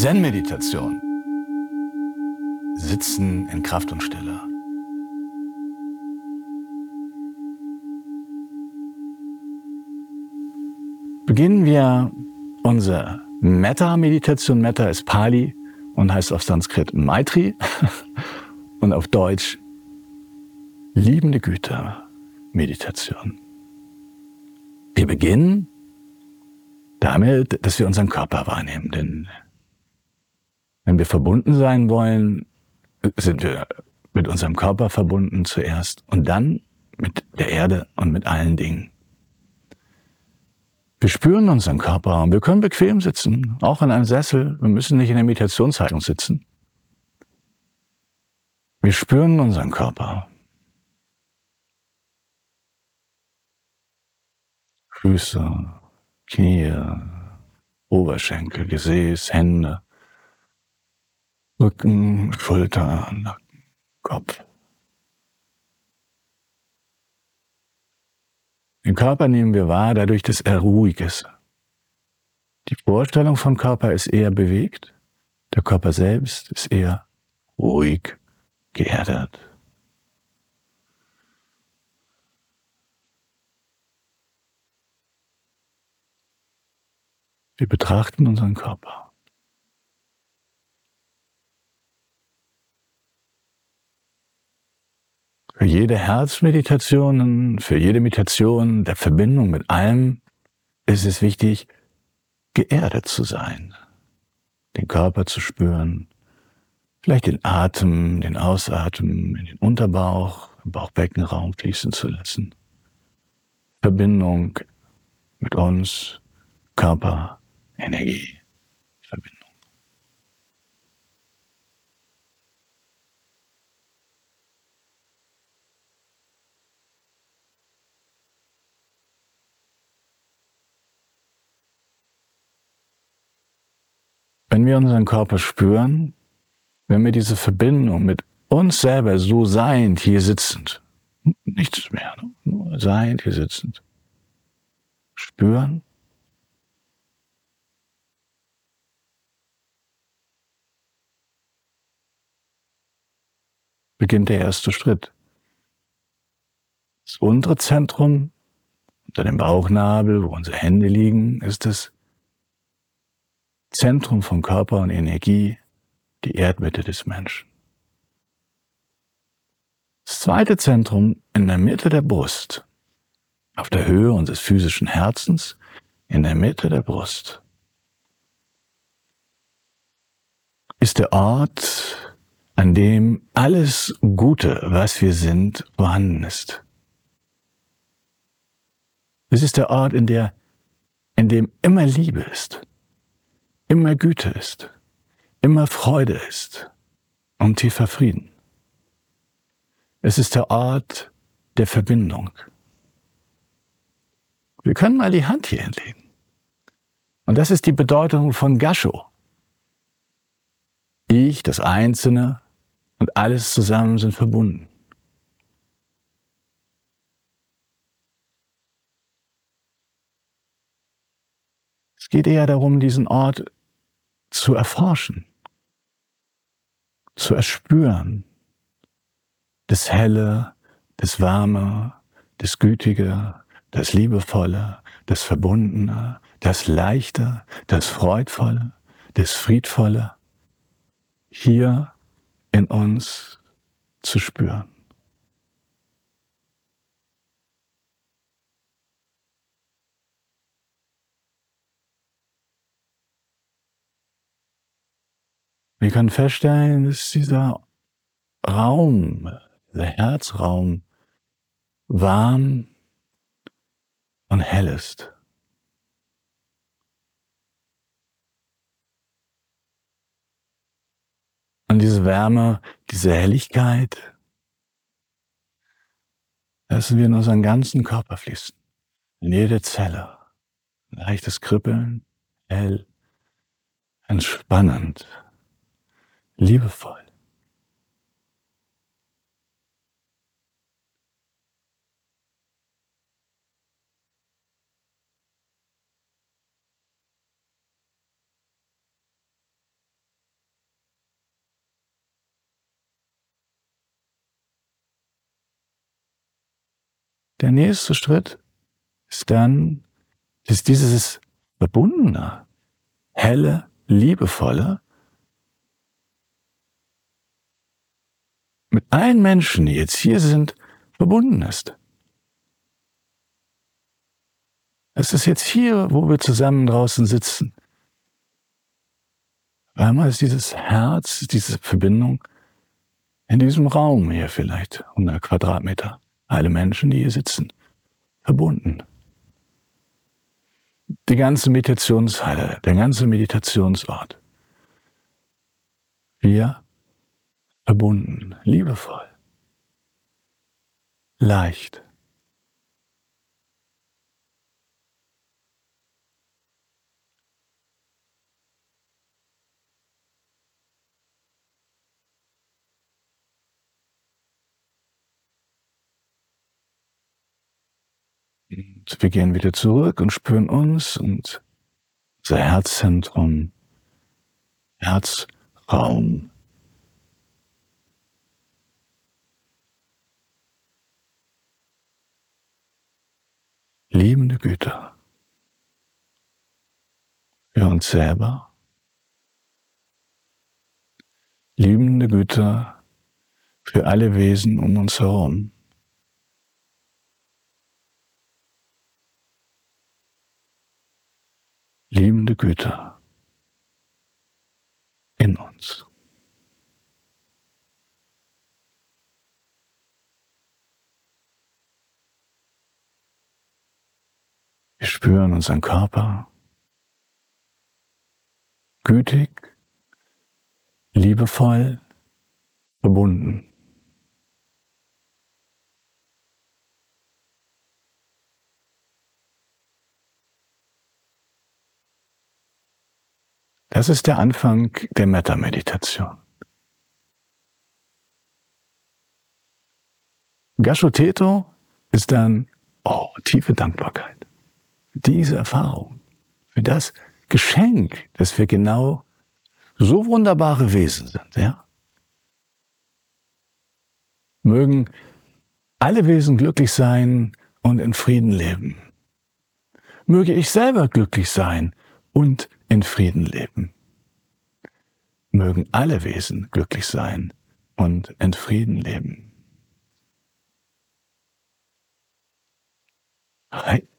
Zen-Meditation. Sitzen in Kraft und Stille. Beginnen wir unsere Metta-Meditation. Metta ist Pali und heißt auf Sanskrit Maitri und auf Deutsch liebende Güte Meditation. Wir beginnen damit, dass wir unseren Körper wahrnehmen, denn wenn wir verbunden sein wollen, sind wir mit unserem Körper verbunden zuerst und dann mit der Erde und mit allen Dingen. Wir spüren unseren Körper und wir können bequem sitzen, auch in einem Sessel. Wir müssen nicht in der Meditationshaltung sitzen. Wir spüren unseren Körper. Füße, Knie, Oberschenkel, Gesäß, Hände, Rücken, Schulter, Nacken, Kopf. Den Körper nehmen wir wahr, dadurch, dass er ruhig ist. Die Vorstellung vom Körper ist eher bewegt, der Körper selbst ist eher ruhig, geerdet. Wir betrachten unseren Körper. Für jede Herzmeditation, für jede Meditation der Verbindung mit allem ist es wichtig, geerdet zu sein, den Körper zu spüren, vielleicht den Atem, den Ausatmen in den Unterbauch, im Bauchbeckenraum fließen zu lassen. Verbindung mit uns, Körper, Energie, Verbindung. Wenn wir unseren Körper spüren, wenn wir diese Verbindung mit uns selber so seiend hier sitzend, nichts mehr, nur seiend hier sitzend, spüren, beginnt der erste Schritt. Das untere Zentrum, unter dem Bauchnabel, wo unsere Hände liegen, ist das Zentrum von Körper und Energie, die Erdmitte des Menschen. Das zweite Zentrum in der Mitte der Brust, auf der Höhe unseres physischen Herzens, in der Mitte der Brust, ist der Ort, an dem alles Gute, was wir sind, vorhanden ist. Es ist der Ort, in, der, in dem immer Liebe ist, immer Güte ist, immer Freude ist und tiefer Frieden. Es ist der Ort der Verbindung. Wir können mal die Hand hier hinlegen. Und das ist die Bedeutung von Gasho. Ich, das Einzelne, und alles zusammen sind verbunden. Es geht eher darum, diesen Ort zu erforschen, zu erspüren. Das Helle, das Warme, das Gütige, das Liebevolle, das Verbundene, das Leichte, das Freudvolle, das Friedvolle. Hier in uns zu spüren. Wir können feststellen, dass dieser Raum, der Herzraum warm und hell ist. Und diese Wärme, diese Helligkeit, lassen wir in unseren ganzen Körper fließen. In jede Zelle. Leichtes Kribbeln, hell, entspannend, liebevoll. Der nächste Schritt ist dann, ist dieses verbundene, helle, liebevolle mit allen Menschen, die jetzt hier sind, verbunden ist. Es ist jetzt hier, wo wir zusammen draußen sitzen. Einmal ist dieses Herz, diese Verbindung in diesem Raum hier vielleicht, 100 Quadratmeter, alle Menschen, die hier sitzen, verbunden. Die ganze Meditationshalle, der ganze Meditationsort. Wir verbunden, liebevoll, leicht. Und wir gehen wieder zurück und spüren uns und unser Herzzentrum, Herzraum. Liebende Güter für uns selber, liebende Güter für alle Wesen um uns herum. liebende Güte in uns. Wir spüren unseren Körper gütig, liebevoll, verbunden. Das ist der Anfang der Metta-Meditation. Gashoteto ist dann, oh, tiefe Dankbarkeit. Diese Erfahrung, für das Geschenk, dass wir genau so wunderbare Wesen sind, ja? Mögen alle Wesen glücklich sein und in Frieden leben. Möge ich selber glücklich sein und in Frieden leben. Mögen alle Wesen glücklich sein und in Frieden leben. Hi.